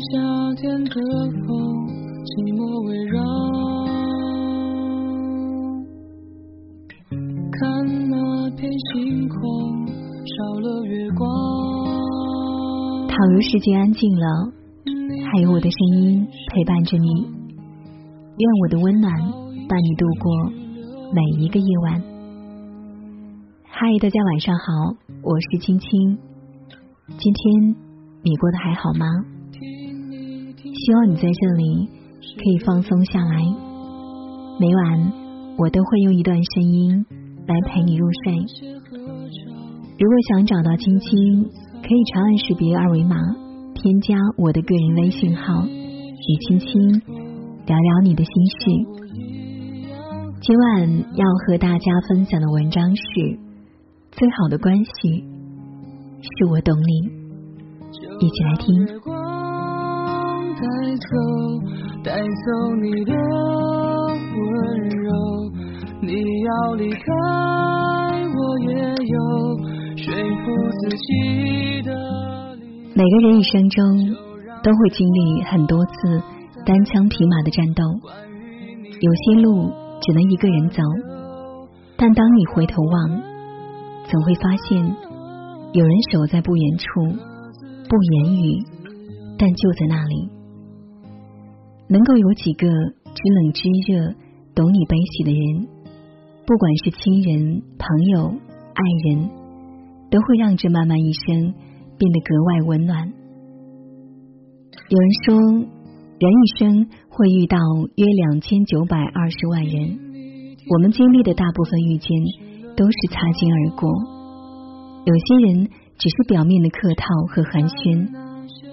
夏天的风，寂寞围绕。看那片星空，少了月光。倘若世界安静了，还有我的声音陪伴着你。愿我的温暖伴你度过每一个夜晚。嗨，大家晚上好，我是青青。今天你过得还好吗？希望你在这里可以放松下来。每晚我都会用一段声音来陪你入睡。如果想找到青青，可以长按识别二维码，添加我的个人微信号，与青青聊聊你的心事。今晚要和大家分享的文章是：最好的关系是我懂你。一起来听。带走，带走你的温柔。你要离开，我也有说服自己的。每个人一生中都会经历很多次单枪匹马的战斗，有些路只能一个人走，但当你回头望，总会发现有人守在不远处。不言语，但就在那里。能够有几个知冷知热、懂你悲喜的人，不管是亲人、朋友、爱人，都会让这漫漫一生变得格外温暖。有人说，人一生会遇到约两千九百二十万人，我们经历的大部分遇见都是擦肩而过。有些人。只是表面的客套和寒暄，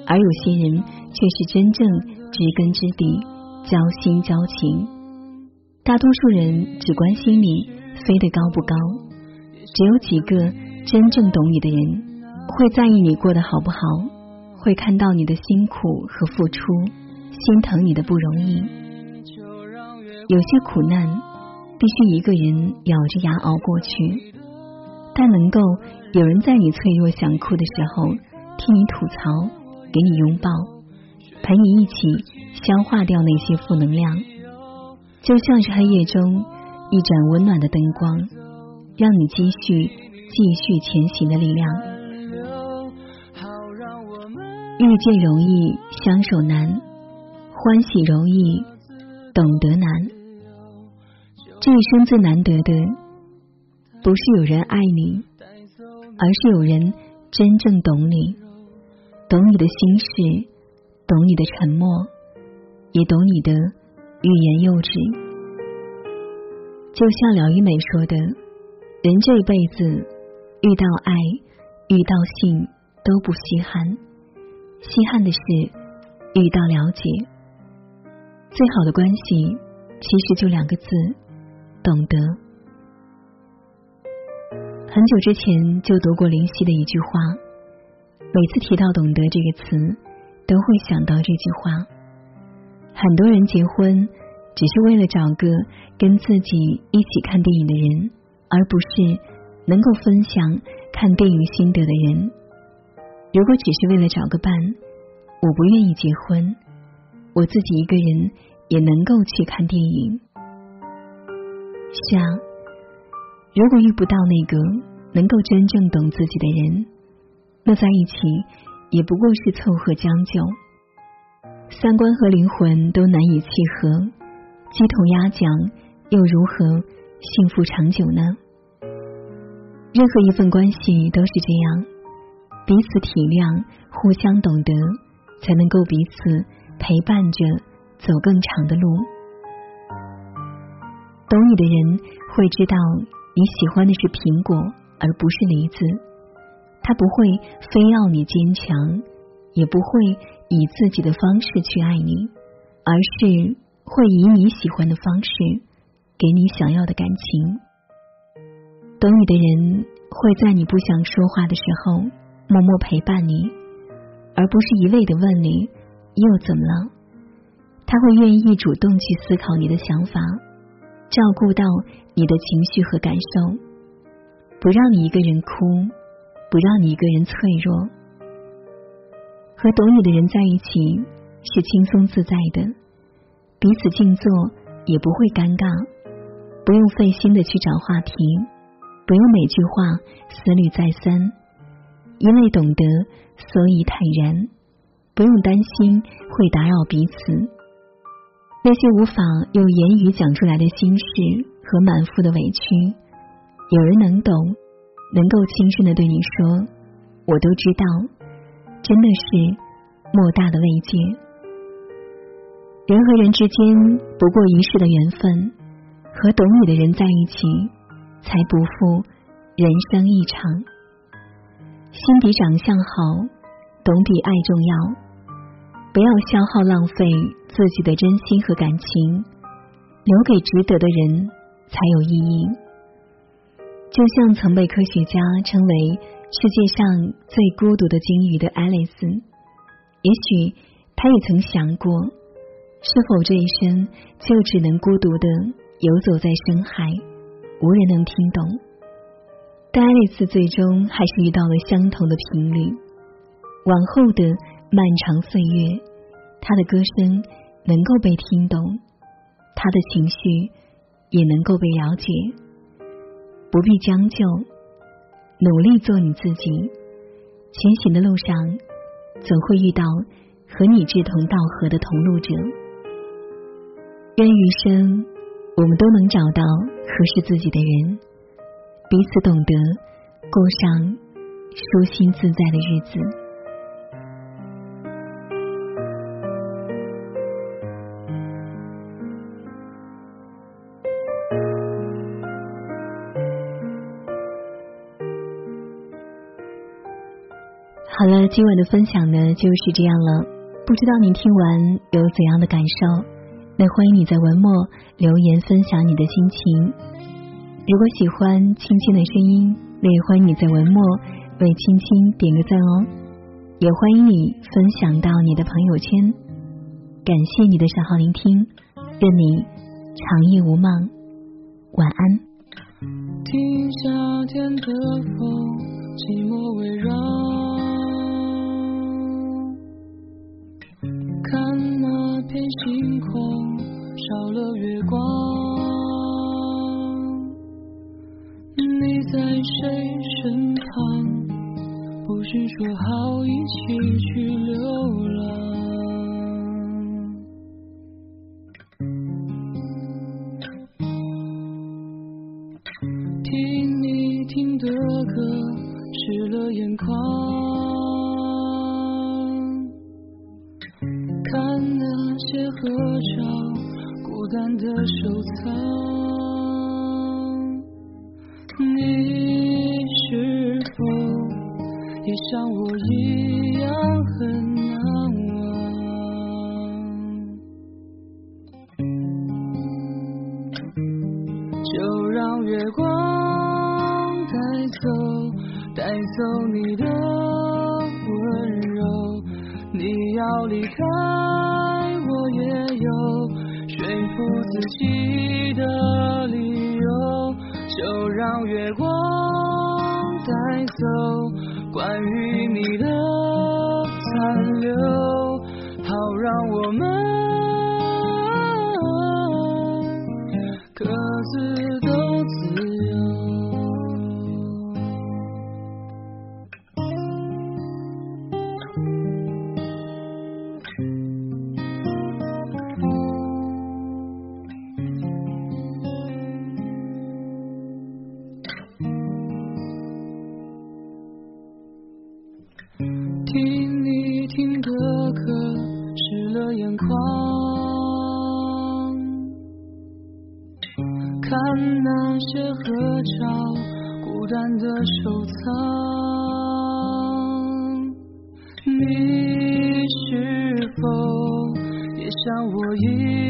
而有些人却是真正知根知底、交心交情。大多数人只关心你飞得高不高，只有几个真正懂你的人，会在意你过得好不好，会看到你的辛苦和付出，心疼你的不容易。有些苦难必须一个人咬着牙熬过去。但能够有人在你脆弱想哭的时候听你吐槽，给你拥抱，陪你一起消化掉那些负能量，就像是黑夜中一盏温暖的灯光，让你继续继续前行的力量。遇见容易，相守难；欢喜容易，懂得难。这一生最难得的。不是有人爱你，而是有人真正懂你，懂你的心事，懂你的沉默，也懂你的欲言又止。就像廖一梅说的：“人这一辈子，遇到爱，遇到性都不稀罕，稀罕的是遇到了解。最好的关系，其实就两个字：懂得。”很久之前就读过林夕的一句话，每次提到“懂得”这个词，都会想到这句话。很多人结婚只是为了找个跟自己一起看电影的人，而不是能够分享看电影心得的人。如果只是为了找个伴，我不愿意结婚，我自己一个人也能够去看电影。是啊。如果遇不到那个能够真正懂自己的人，那在一起也不过是凑合将就。三观和灵魂都难以契合，鸡同鸭讲，又如何幸福长久呢？任何一份关系都是这样，彼此体谅，互相懂得，才能够彼此陪伴着走更长的路。懂你的人会知道。你喜欢的是苹果，而不是梨子。他不会非要你坚强，也不会以自己的方式去爱你，而是会以你喜欢的方式给你想要的感情。懂你的人会在你不想说话的时候默默陪伴你，而不是一味的问你又怎么了。他会愿意主动去思考你的想法。照顾到你的情绪和感受，不让你一个人哭，不让你一个人脆弱。和懂你的人在一起，是轻松自在的，彼此静坐也不会尴尬，不用费心的去找话题，不用每句话思虑再三，因为懂得，所以坦然，不用担心会打扰彼此。那些无法用言语讲出来的心事和满腹的委屈，有人能懂，能够轻声的对你说：“我都知道。”真的是莫大的慰藉。人和人之间不过一世的缘分，和懂你的人在一起，才不负人生一场。心比长相好，懂比爱重要。不要消耗浪费自己的真心和感情，留给值得的人才有意义。就像曾被科学家称为世界上最孤独的鲸鱼的爱丽丝，也许她也曾想过，是否这一生就只能孤独的游走在深海，无人能听懂。但爱丽丝最终还是遇到了相同的频率，往后的漫长岁月。她的歌声能够被听懂，她的情绪也能够被了解。不必将就，努力做你自己。前行的路上，总会遇到和你志同道合的同路者。愿余生我们都能找到合适自己的人，彼此懂得，过上舒心自在的日子。好了，今晚的分享呢就是这样了。不知道你听完有怎样的感受？那欢迎你在文末留言分享你的心情。如果喜欢青青的声音，那也欢迎你在文末为青青点个赞哦。也欢迎你分享到你的朋友圈。感谢你的守候聆听，愿你长夜无梦，晚安。听夏天的风，寂寞围绕。星空少了月光，你在谁身旁？不是说好一起去流浪？听你听的歌，湿了眼眶。些合照，孤单的收藏。你是否也像我一样很难忘？就让月光带走，带走你的温柔。你要离开。也有说服自己的理由，就让月光带走关于你的残留，好让我们。孤单的收藏。你是否也像我一样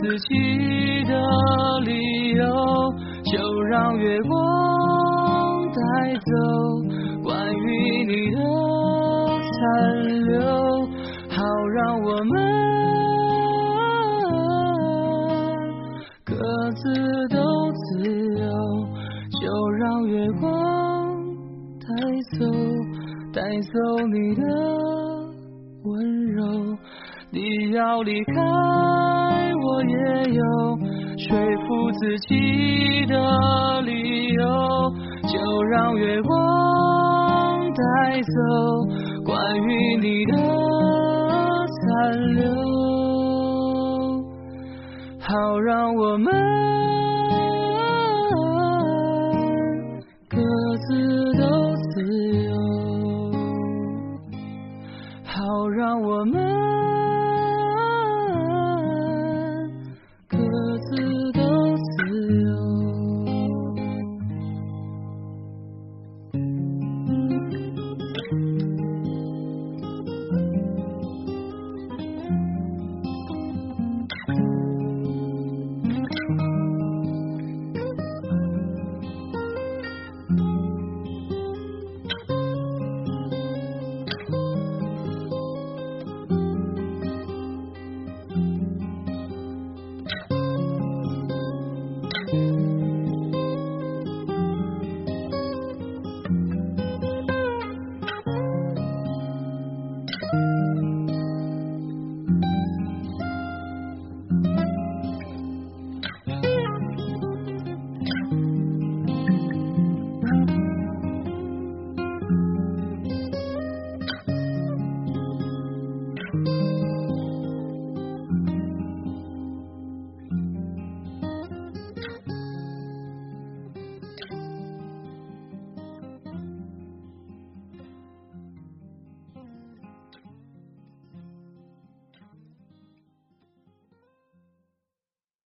自己的理由就让月光带走关于你的残留好让我们各自都自由就让月光带走带走你的温柔。你要离开。我也有说服自己的理由。就让月光带走关于你的残留，好让我们。